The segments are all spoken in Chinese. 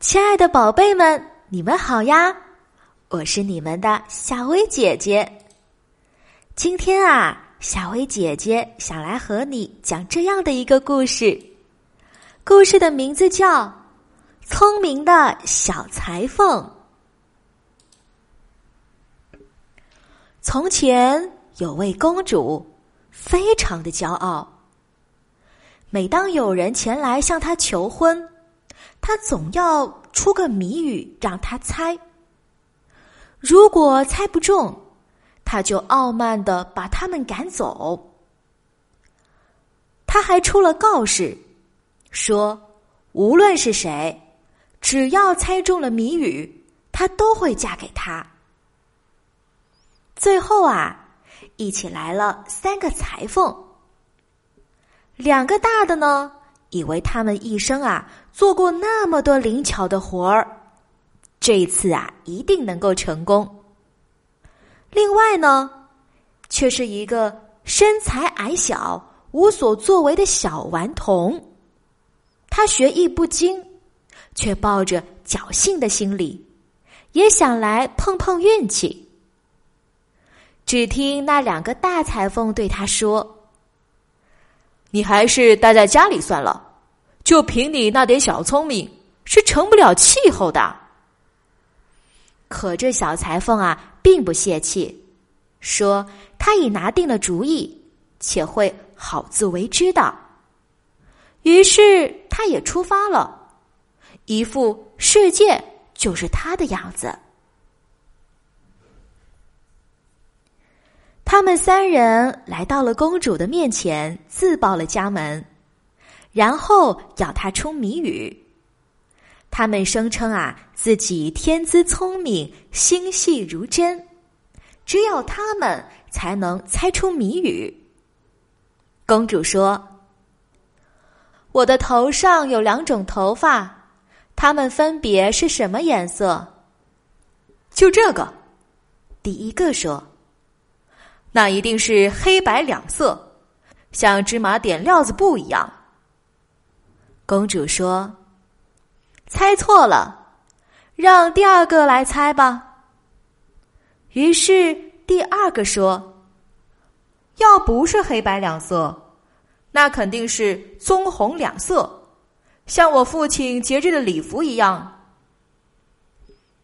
亲爱的宝贝们，你们好呀！我是你们的夏薇姐姐。今天啊，夏薇姐姐想来和你讲这样的一个故事。故事的名字叫《聪明的小裁缝》。从前有位公主，非常的骄傲。每当有人前来向她求婚，他总要出个谜语让他猜。如果猜不中，他就傲慢的把他们赶走。他还出了告示，说无论是谁，只要猜中了谜语，他都会嫁给他。最后啊，一起来了三个裁缝，两个大的呢。以为他们一生啊做过那么多灵巧的活儿，这一次啊一定能够成功。另外呢，却是一个身材矮小、无所作为的小顽童，他学艺不精，却抱着侥幸的心理，也想来碰碰运气。只听那两个大裁缝对他说。你还是待在家里算了，就凭你那点小聪明，是成不了气候的。可这小裁缝啊，并不泄气，说他已拿定了主意，且会好自为之的。于是他也出发了，一副世界就是他的样子。他们三人来到了公主的面前，自报了家门，然后要她出谜语。他们声称啊，自己天资聪明，心细如针，只有他们才能猜出谜语。公主说：“我的头上有两种头发，它们分别是什么颜色？”就这个，第一个说。那一定是黑白两色，像芝麻点料子布一样。公主说：“猜错了，让第二个来猜吧。”于是第二个说：“要不是黑白两色，那肯定是棕红两色，像我父亲节日的礼服一样。”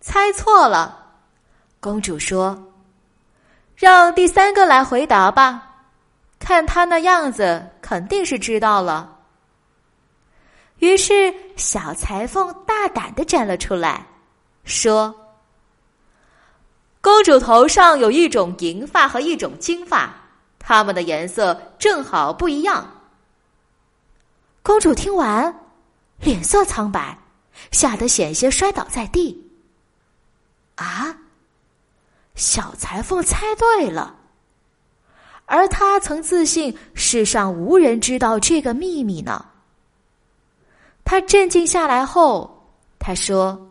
猜错了，公主说。让第三个来回答吧，看他那样子，肯定是知道了。于是小裁缝大胆的站了出来，说：“公主头上有一种银发和一种金发，它们的颜色正好不一样。”公主听完，脸色苍白，吓得险些摔倒在地。啊！小裁缝猜对了，而他曾自信世上无人知道这个秘密呢。他镇静下来后，他说：“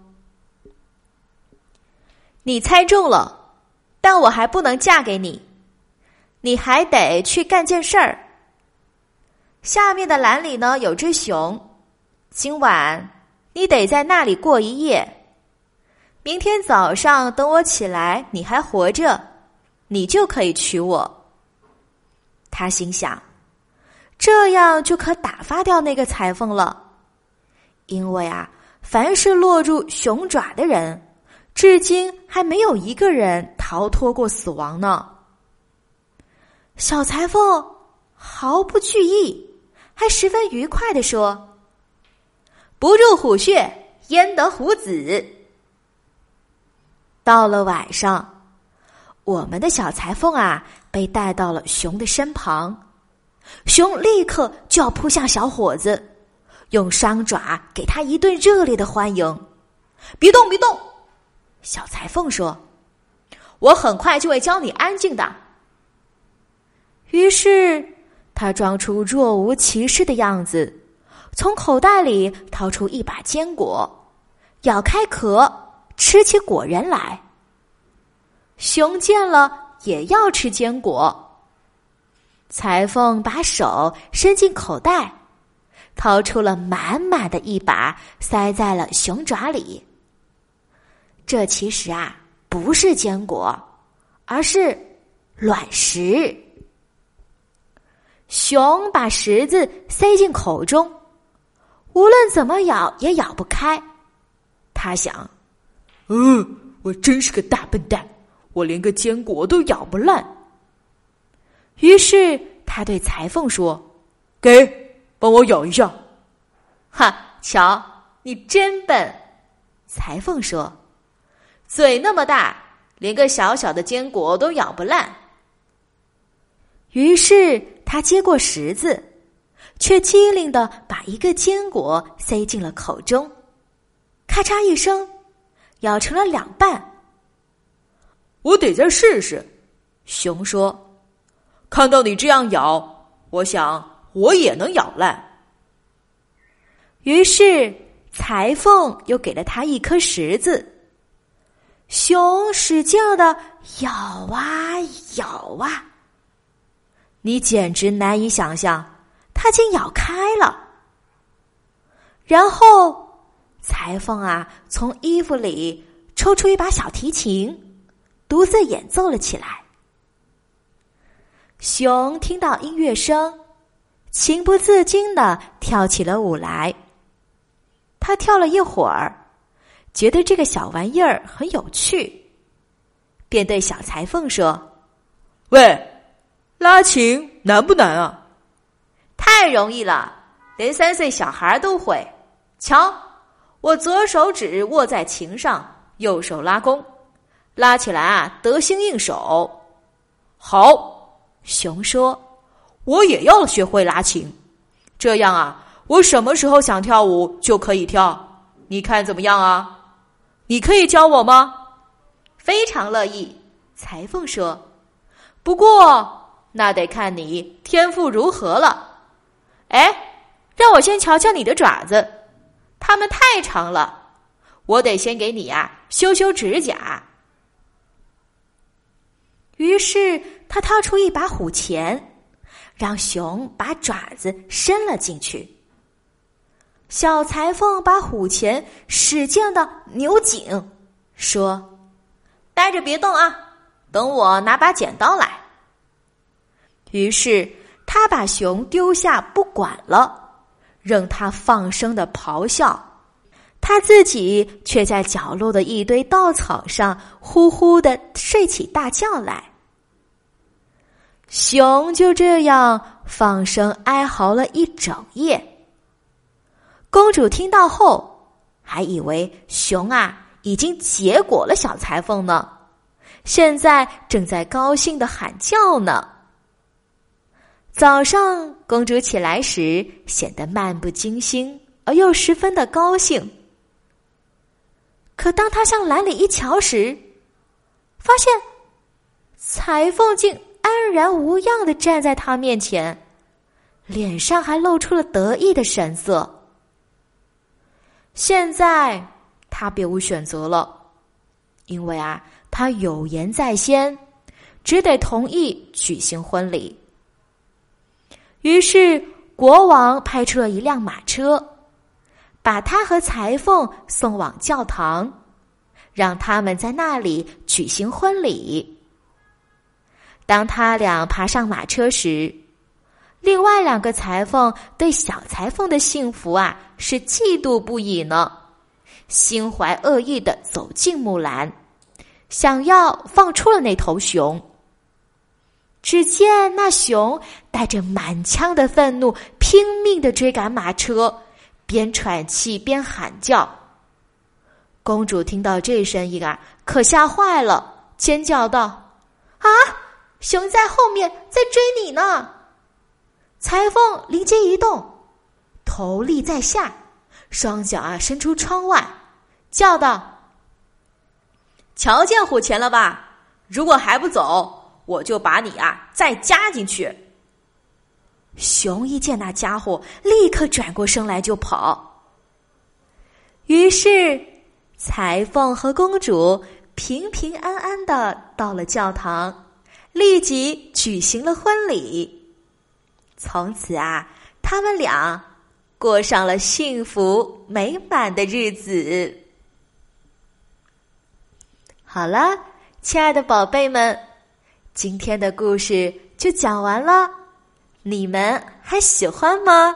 你猜中了，但我还不能嫁给你，你还得去干件事儿。下面的栏里呢有只熊，今晚你得在那里过一夜。”明天早上等我起来，你还活着，你就可以娶我。他心想，这样就可打发掉那个裁缝了，因为啊，凡是落入熊爪的人，至今还没有一个人逃脱过死亡呢。小裁缝毫不惧意，还十分愉快的说：“不入虎穴，焉得虎子。”到了晚上，我们的小裁缝啊被带到了熊的身旁，熊立刻就要扑向小伙子，用双爪给他一顿热烈的欢迎。别动，别动！小裁缝说：“我很快就会教你安静的。”于是他装出若无其事的样子，从口袋里掏出一把坚果，咬开壳。吃起果仁来，熊见了也要吃坚果。裁缝把手伸进口袋，掏出了满满的一把，塞在了熊爪里。这其实啊，不是坚果，而是卵石。熊把石子塞进口中，无论怎么咬也咬不开。他想：“嗯，我真是个大笨蛋，我连个坚果都咬不烂。”于是他对裁缝说：“给，帮我咬一下。”哈，瞧，你真笨！裁缝说：“嘴那么大，连个小小的坚果都咬不烂。”于是他接过石子，却机灵的把一个坚果塞进了口中，咔嚓一声，咬成了两半。我得再试试，熊说。看到你这样咬，我想我也能咬烂。于是裁缝又给了他一颗石子，熊使劲的咬啊咬啊。你简直难以想象，它竟咬开了。然后裁缝啊，从衣服里抽出一把小提琴，独自演奏了起来。熊听到音乐声，情不自禁的跳起了舞来。他跳了一会儿，觉得这个小玩意儿很有趣，便对小裁缝说：“喂，拉琴难不难啊？”“太容易了，连三岁小孩都会。瞧，我左手指握在琴上，右手拉弓，拉起来啊，得心应手。”“好。”熊说：“我也要学会拉琴，这样啊，我什么时候想跳舞就可以跳。你看怎么样啊？你可以教我吗？”非常乐意。裁缝说：“不过那得看你天赋如何了。哎，让我先瞧瞧你的爪子，它们太长了，我得先给你啊修修指甲。”于是。他掏出一把虎钳，让熊把爪子伸了进去。小裁缝把虎钳使劲的扭紧，说：“待着别动啊，等我拿把剪刀来。”于是他把熊丢下不管了，任他放声的咆哮，他自己却在角落的一堆稻草上呼呼的睡起大觉来。熊就这样放声哀嚎了一整夜。公主听到后，还以为熊啊已经结果了小裁缝呢，现在正在高兴的喊叫呢。早上，公主起来时显得漫不经心，而又十分的高兴。可当她向篮里一瞧时，发现裁缝竟。安然无恙的站在他面前，脸上还露出了得意的神色。现在他别无选择了，因为啊，他有言在先，只得同意举行婚礼。于是国王派出了一辆马车，把他和裁缝送往教堂，让他们在那里举行婚礼。当他俩爬上马车时，另外两个裁缝对小裁缝的幸福啊是嫉妒不已呢，心怀恶意的走进木兰，想要放出了那头熊。只见那熊带着满腔的愤怒，拼命的追赶马车，边喘气边喊叫。公主听到这声音啊，可吓坏了，尖叫道：“啊！”熊在后面，在追你呢。裁缝灵机一动，头立在下，双脚啊伸出窗外，叫道：“瞧见虎钳了吧？如果还不走，我就把你啊再加进去。”熊一见那家伙，立刻转过身来就跑。于是，裁缝和公主平平安安的到了教堂。立即举行了婚礼。从此啊，他们俩过上了幸福美满的日子。好了，亲爱的宝贝们，今天的故事就讲完了，你们还喜欢吗？